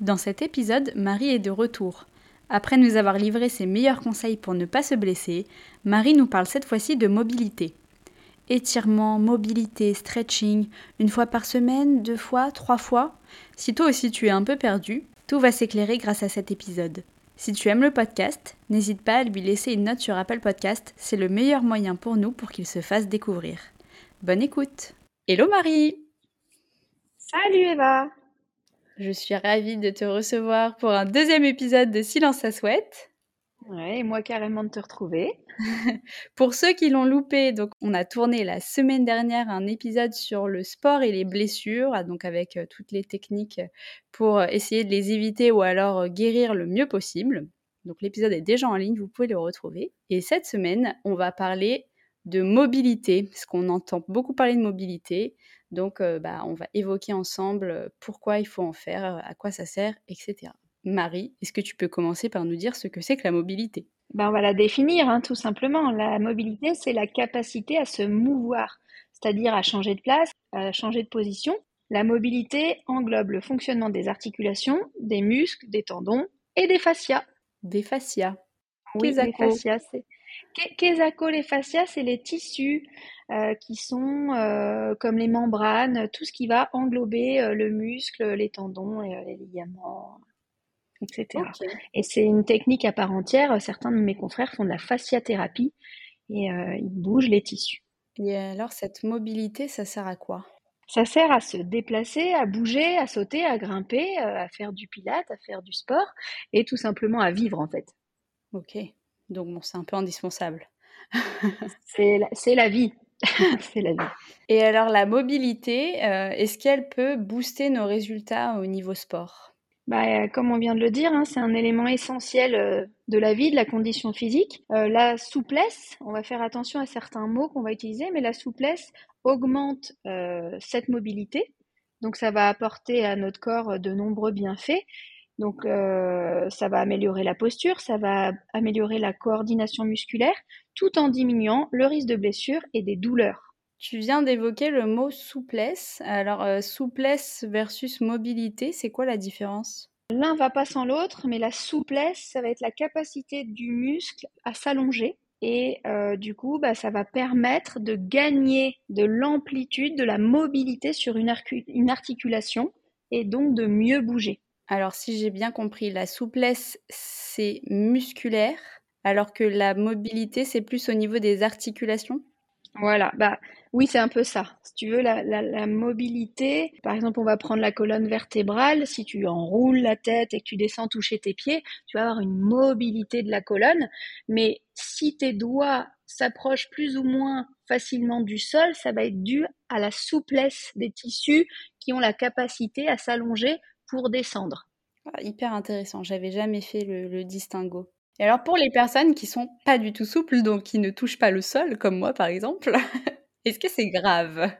Dans cet épisode, Marie est de retour. Après nous avoir livré ses meilleurs conseils pour ne pas se blesser, Marie nous parle cette fois-ci de mobilité. Étirement, mobilité, stretching, une fois par semaine, deux fois, trois fois. Si toi aussi tu es un peu perdu, tout va s'éclairer grâce à cet épisode. Si tu aimes le podcast, n'hésite pas à lui laisser une note sur Apple Podcast, c'est le meilleur moyen pour nous pour qu'il se fasse découvrir. Bonne écoute Hello Marie Salut Eva Je suis ravie de te recevoir pour un deuxième épisode de Silence à souhaite. Ouais, et moi carrément de te retrouver. Pour ceux qui l'ont loupé, donc on a tourné la semaine dernière un épisode sur le sport et les blessures, ah, donc avec euh, toutes les techniques pour euh, essayer de les éviter ou alors euh, guérir le mieux possible. Donc l'épisode est déjà en ligne, vous pouvez le retrouver. Et cette semaine, on va parler de mobilité, parce qu'on entend beaucoup parler de mobilité. Donc bah, on va évoquer ensemble pourquoi il faut en faire, à quoi ça sert, etc. Marie, est-ce que tu peux commencer par nous dire ce que c'est que la mobilité? Ben, On va la définir hein, tout simplement. La mobilité, c'est la capacité à se mouvoir, c'est-à-dire à changer de place, à changer de position. La mobilité englobe le fonctionnement des articulations, des muscles, des tendons et des fascias. Des fascias Oui, des fascias. Qu'est-ce les fascias, c'est les tissus euh, qui sont euh, comme les membranes, tout ce qui va englober euh, le muscle, les tendons et les ligaments, etc. Et c'est une technique à part entière. Certains de mes confrères font de la fasciathérapie et ils bougent les tissus. Et alors, cette mobilité, ça sert à quoi? Ça sert à se déplacer, à bouger, à sauter, à grimper, à faire du pilate, à faire du sport et tout simplement à vivre en fait. Ok, donc bon, c'est un peu indispensable. c'est la, la, vie. c'est la vie. Et alors, la mobilité, euh, est-ce qu'elle peut booster nos résultats au niveau sport? Bah, comme on vient de le dire, hein, c'est un élément essentiel euh, de la vie, de la condition physique. Euh, la souplesse, on va faire attention à certains mots qu'on va utiliser, mais la souplesse augmente cette mobilité. Donc ça va apporter à notre corps de nombreux bienfaits. Donc ça va améliorer la posture, ça va améliorer la coordination musculaire, tout en diminuant le risque de blessure et des douleurs. Tu viens d'évoquer le mot souplesse. Alors, euh, souplesse versus mobilité, c'est quoi la différence? L'un va pas sans l'autre, mais la souplesse, ça va être la capacité du muscle à s'allonger. Et euh, du coup, bah, ça va permettre de gagner de l'amplitude, de la mobilité sur une articulation et donc de mieux bouger. Alors, si j'ai bien compris, la souplesse, c'est musculaire, alors que la mobilité, c'est plus au niveau des articulations? Voilà, bah oui, c'est un peu ça. Si tu veux, la, la, mobilité, par exemple, on va prendre la colonne vertébrale, si tu enroules la tête et que tu descends toucher tes pieds, tu vas avoir une mobilité de la colonne, mais si tes doigts s'approchent plus ou moins facilement du sol, ça va être dû à la souplesse des tissus qui ont la capacité à s'allonger pour descendre. Ah, hyper intéressant, j'avais jamais fait le, le distinguo. Et alors pour les personnes qui sont pas du tout souples, donc qui ne touchent pas le sol, comme moi par exemple, est-ce que c'est grave?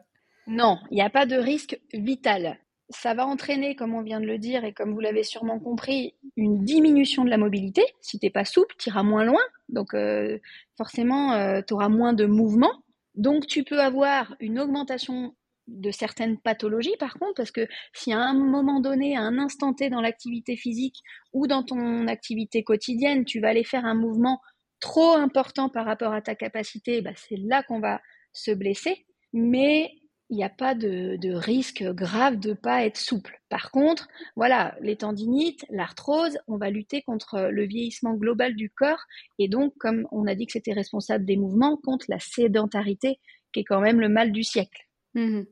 Non, il n'y a pas de risque vital. Ça va entraîner, comme on vient de le dire et comme vous l'avez sûrement compris, une diminution de la mobilité. Si tu n'es pas souple, tu iras moins loin, donc euh, forcément euh, tu auras moins de mouvement. Donc tu peux avoir une augmentation de certaines pathologies par contre, parce que si à un moment donné, à un instant T dans l'activité physique ou dans ton activité quotidienne, tu vas aller faire un mouvement trop important par rapport à ta capacité, bah c'est là qu'on va se blesser. Mais il n'y a pas de, risque grave de pas être souple. Par contre, voilà, les tendinites, l'arthrose, on va lutter contre le vieillissement global du corps et donc, comme on a dit que c'était responsable des mouvements, contre la sédentarité, qui est quand même le mal du siècle. Mmh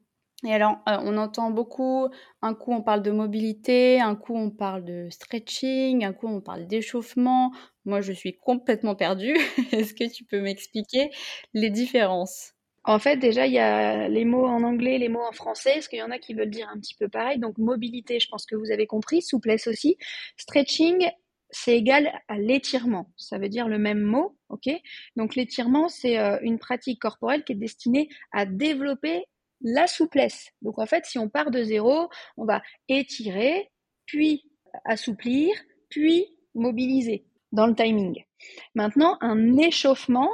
et alors, euh, on entend beaucoup, un coup on parle de mobilité, un coup on parle de stretching, un coup on parle d'échauffement. Moi, je suis complètement perdue. Est-ce que tu peux m'expliquer les différences? En fait, déjà, il y a les mots en anglais, les mots en français, parce qu'il y en a qui veulent dire un petit peu pareil. Donc, mobilité, je pense que vous avez compris, souplesse aussi. Stretching, c'est égal à l'étirement. Ça veut dire le même mot, ok? Donc l'étirement, c'est euh, une pratique corporelle qui est destinée à développer la souplesse. Donc en fait, si on part de zéro, on va étirer, puis assouplir, puis mobiliser dans le timing. Maintenant, un échauffement,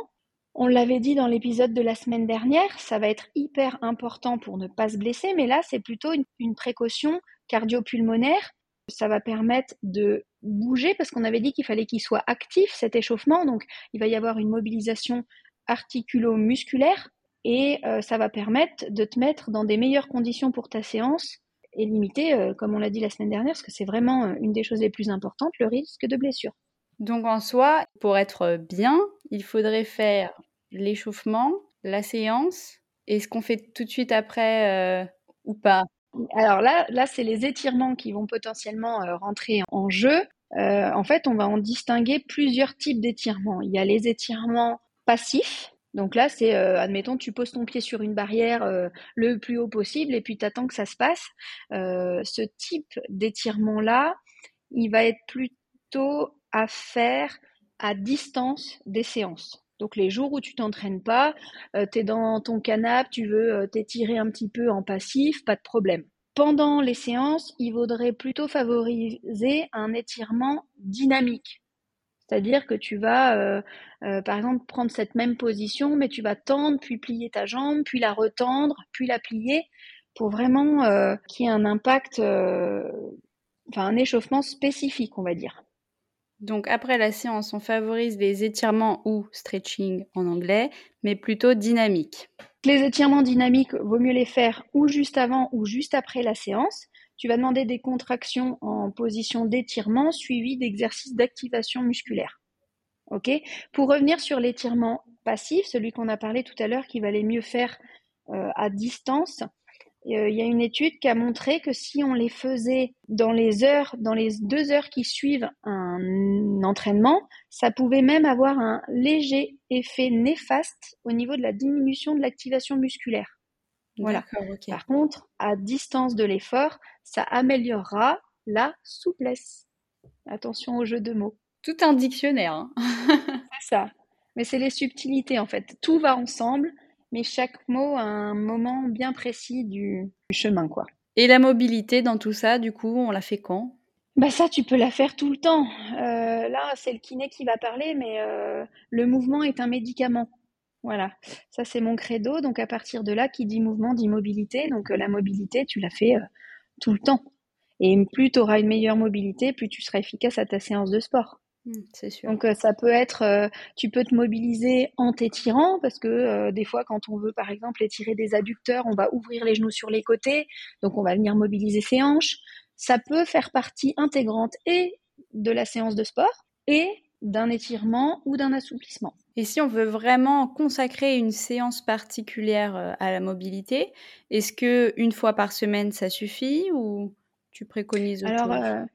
on l'avait dit dans l'épisode de la semaine dernière, ça va être hyper important pour ne pas se blesser, mais là, c'est plutôt une, une précaution cardio-pulmonaire. Ça va permettre de bouger parce qu'on avait dit qu'il fallait qu'il soit actif, cet échauffement. Donc, il va y avoir une mobilisation articulo-musculaire et euh, ça va permettre de te mettre dans des meilleures conditions pour ta séance et limiter, euh, comme on l'a dit la semaine dernière, parce que c'est vraiment euh, une des choses les plus importantes, le risque de blessure. Donc en soi, pour être bien, il faudrait faire l'échauffement, la séance, et ce qu'on fait tout de suite après ou pas? Alors là, là c'est les étirements qui vont potentiellement rentrer en jeu. En fait, on va en distinguer plusieurs types d'étirements. Il y a les étirements passifs. Donc là, c'est, euh, admettons, tu poses ton pied sur une barrière le plus haut possible et puis tu attends que ça se passe. ce type d'étirement-là, il va être plutôt à faire à distance des séances. Donc les jours où tu t'entraînes pas, euh, tu es dans ton canapé, tu veux euh, t'étirer un petit peu en passif, pas de problème. Pendant les séances, il vaudrait plutôt favoriser un étirement dynamique. C'est-à-dire que tu vas, euh, par exemple, prendre cette même position, mais tu vas tendre, puis plier ta jambe, puis la retendre, puis la plier, pour vraiment qu'il y ait un impact, enfin un échauffement spécifique, on va dire. Donc après la séance, on favorise les étirements ou stretching en anglais, mais plutôt dynamiques. Les étirements dynamiques, vaut mieux les faire ou juste avant ou juste après la séance. Tu vas demander des contractions en position d'étirement suivies d'exercices d'activation musculaire. Ok? Pour revenir sur l'étirement passif, celui qu'on a parlé tout à l'heure qui valait mieux faire euh, à distance, euh, il y a une étude qui a montré que si on les faisait dans les heures, dans les deux heures qui suivent un entraînement, ça pouvait même avoir un léger effet néfaste au niveau de la diminution de l'activation musculaire. Voilà. Par contre, à distance de l'effort, ça améliorera la souplesse. Attention au jeu de mots. Tout un dictionnaire. Hein. c'est ça. Mais c'est les subtilités en fait. Tout va ensemble mais chaque mot a un moment bien précis du, chemin, quoi. Et la mobilité dans tout ça, du coup, on la fait quand? Bah ça, tu peux la faire tout le temps. Euh, là, c'est le kiné qui va parler, mais euh, le mouvement est un médicament. Voilà, ça c'est mon credo. Donc à partir de là, qui dit mouvement dit mobilité. Donc euh, la mobilité, tu la fais tout le temps. Et plus tu auras une meilleure mobilité, plus tu seras efficace à ta séance de sport. Mmh, c'est sûr. Donc euh, ça peut être, euh, tu peux te mobiliser en t'étirant parce que euh, des fois quand on veut par exemple étirer des adducteurs, on va ouvrir les genoux sur les côtés, donc on va venir mobiliser ses hanches. Ça peut faire partie intégrante et de la séance de sport et d'un étirement ou d'un assouplissement. Et si on veut vraiment consacrer une séance particulière à la mobilité, est-ce que une fois par semaine ça suffit ou tu préconises autre Alors,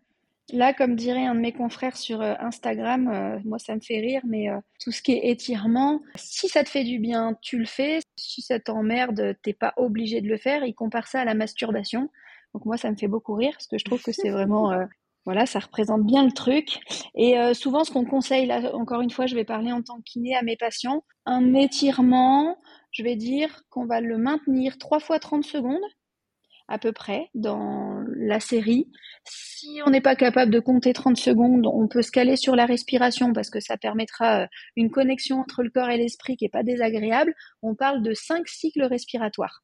Là, comme dirait un de mes confrères sur euh, Instagram, euh, moi ça me fait rire, mais euh, tout ce qui est étirement, si ça te fait du bien, tu le fais. Si ça t'emmerde, t'es pas obligé de le faire. Il compare ça à la masturbation. Donc moi, ça me fait beaucoup rire parce que je trouve que c'est vraiment, voilà, ça représente bien le truc. Et souvent, ce qu'on conseille, là, encore une fois, je vais parler en tant que kiné à mes patients, un étirement, je vais dire qu'on va le maintenir trois fois 30 secondes à peu près dans la série. Si on n'est pas capable de compter 30 secondes, on peut se caler sur la respiration parce que ça permettra euh, une connexion entre le corps et l'esprit qui n'est pas désagréable. On parle de 5 cycles respiratoires.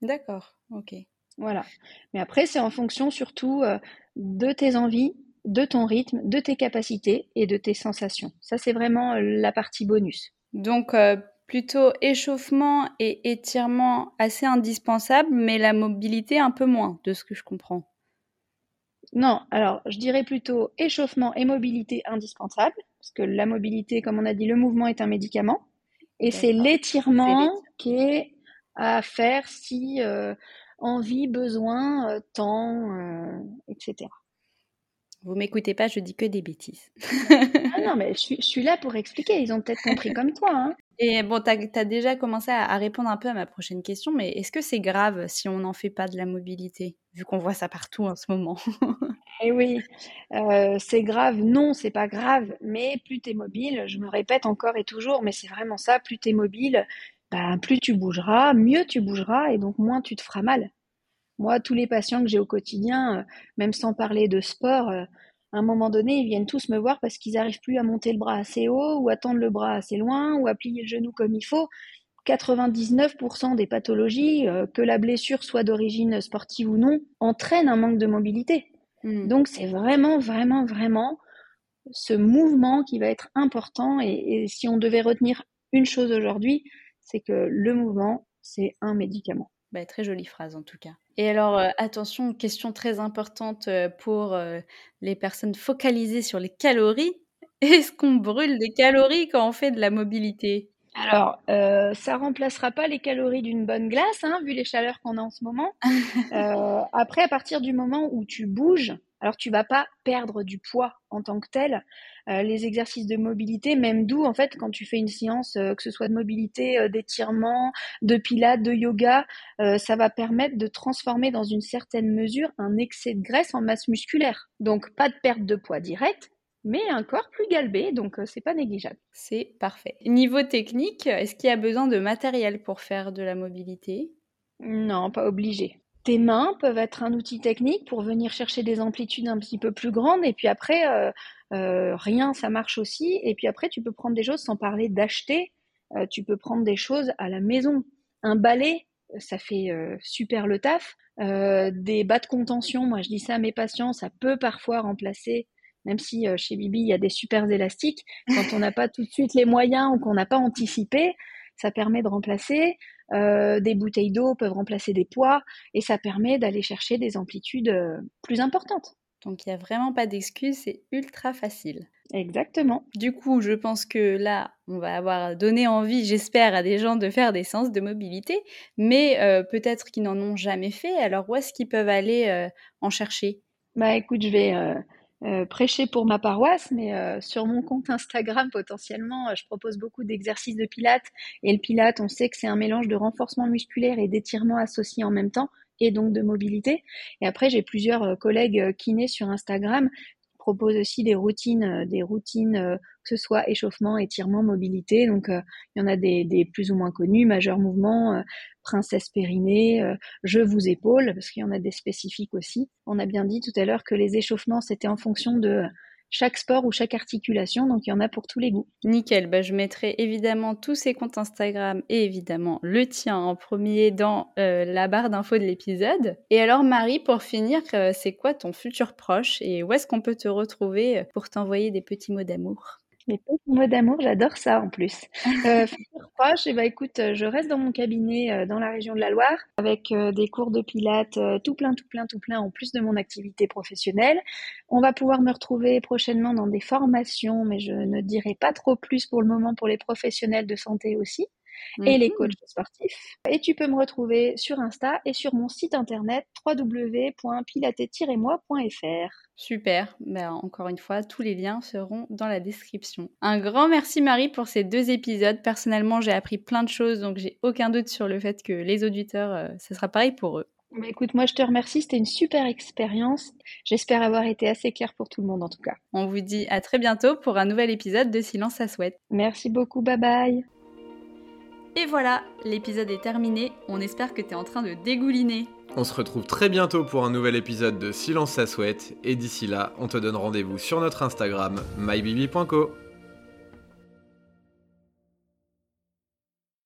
D'accord, ok. Voilà. Mais après, c'est en fonction surtout euh, de tes envies, de ton rythme, de tes capacités et de tes sensations. Ça, c'est vraiment euh, la partie bonus. Donc, plutôt échauffement et étirement assez indispensable, mais la mobilité un peu moins, de ce que je comprends. Non, alors je dirais plutôt échauffement et mobilité indispensable, parce que la mobilité, comme on a dit, le mouvement est un médicament, et c'est l'étirement qui est à faire si euh, envie, besoin, euh, temps, euh, etc. Vous m'écoutez pas, je dis que des bêtises. ah non, mais je suis, là pour expliquer. Ils ont peut-être compris comme toi. Hein. Et bon, tu as, déjà commencé à, répondre un peu à ma prochaine question, mais est-ce que c'est grave si on n'en fait pas de la mobilité, vu qu'on voit ça partout en ce moment? Eh oui, euh, c'est grave. Non, c'est pas grave. Mais plus tu es mobile, je me répète encore et toujours, mais c'est vraiment ça, plus tu es mobile, ben, plus tu bougeras, mieux tu bougeras et donc moins tu te feras mal. Moi, tous les patients que j'ai au quotidien, euh, même sans parler de sport, euh, à un moment donné, ils viennent tous me voir parce qu'ils n'arrivent plus à monter le bras assez haut ou à tendre le bras assez loin ou à plier le genou comme il faut. 99% des pathologies, que la blessure soit d'origine sportive ou non, entraînent un manque de mobilité. Mmh. Donc c'est vraiment, vraiment, vraiment ce mouvement qui va être important. Et, si on devait retenir une chose aujourd'hui, c'est que le mouvement, c'est un médicament. Bah, très jolie phrase en tout cas. Et alors, euh, attention, question très importante euh, pour euh, les personnes focalisées sur les calories. Est-ce qu'on brûle des calories quand on fait de la mobilité? Alors, euh, ça remplacera pas les calories d'une bonne glace, hein, vu les chaleurs qu'on a en ce moment. Euh, après, à partir du moment où tu bouges, alors tu vas pas perdre du poids en tant que tel. Euh, les exercices de mobilité, même d'où en fait quand tu fais une séance, euh, que ce soit de mobilité, euh, d'étirement, de pilates, de yoga, ça va permettre de transformer dans une certaine mesure un excès de graisse en masse musculaire. Donc pas de perte de poids direct, mais un corps plus galbé, donc c'est pas négligeable. C'est parfait. Niveau technique, est-ce qu'il y a besoin de matériel pour faire de la mobilité? Non, pas obligé. Tes mains peuvent être un outil technique pour venir chercher des amplitudes un petit peu plus grandes, et puis après, euh, euh, rien, ça marche aussi. Et puis après, tu peux prendre des choses sans parler d'acheter. Euh, tu peux prendre des choses à la maison. Un balai, ça fait super le taf. des bas de contention, moi je dis ça à mes patients, ça peut parfois remplacer même si chez Bibi il y a des super élastiques, quand on n'a pas tout de suite les moyens ou qu'on n'a pas anticipé, ça permet de remplacer. Euh, des bouteilles d'eau peuvent remplacer des poids et ça permet d'aller chercher des amplitudes euh, plus importantes. Donc il n'y a vraiment pas d'excuse, c'est ultra facile. Exactement. Du coup, je pense que là, on va avoir donné envie, j'espère, à des gens de faire des séances de mobilité, mais euh, peut-être qu'ils n'en ont jamais fait. Alors où est-ce qu'ils peuvent aller en chercher? Bah écoute, je vais euh, prêcher pour ma paroisse, mais euh, sur mon compte Instagram, potentiellement, euh, je propose beaucoup d'exercices de pilates. Et le pilate, on sait que c'est un mélange de renforcement musculaire et d'étirement associés en même temps, et donc de mobilité. Et après, j'ai plusieurs collègues kinés sur Instagram propose aussi des routines, euh, des routines euh, que ce soit échauffement, étirement, mobilité. Donc euh, il y en a des, des, plus ou moins connus, majeur mouvement, princesse périnée, je vous épaule, parce qu'il y en a des spécifiques aussi. On a bien dit tout à l'heure que les échauffements c'était en fonction de chaque sport ou chaque articulation, donc il y en a pour tous les goûts. Nickel, bah, je mettrai évidemment tous ces comptes Instagram et évidemment le tien en premier dans euh, la barre d'infos de l'épisode. Et alors Marie, pour finir, euh, c'est quoi ton futur proche et où est-ce qu'on peut te retrouver pour t'envoyer des petits mots d'amour? Les petits mots d'amour, j'adore ça en plus. Euh, futur proche, et eh ben, écoute, je reste dans mon cabinet euh, dans la région de la Loire avec euh, des cours de pilates euh, tout plein, tout plein, tout plein en plus de mon activité professionnelle. On va pouvoir me retrouver prochainement dans des formations, mais je ne dirai pas trop plus pour le moment pour les professionnels de santé aussi et les mhm. coachs sportifs. Et tu peux me retrouver sur Insta et sur mon site internet www.pilates-moi.fr. Super, ben, encore une fois, tous les liens seront dans la description. Un grand merci Marie pour ces deux épisodes. Personnellement, j'ai appris plein de choses, donc j'ai aucun doute sur le fait que les auditeurs, euh, ce sera pareil pour eux. Bah, écoute, moi je te remercie, c'était une super expérience. J'espère avoir été assez claire pour tout le monde en tout cas. On vous dit à très bientôt pour un nouvel épisode de Silence à souhaite. Merci beaucoup, bye bye. Et voilà, l'épisode est terminé. On espère que tu es en train de dégouliner. On se retrouve très bientôt pour un nouvel épisode de Silence à souhaite. Et d'ici là, on te donne rendez-vous sur notre Instagram, mybibi.co.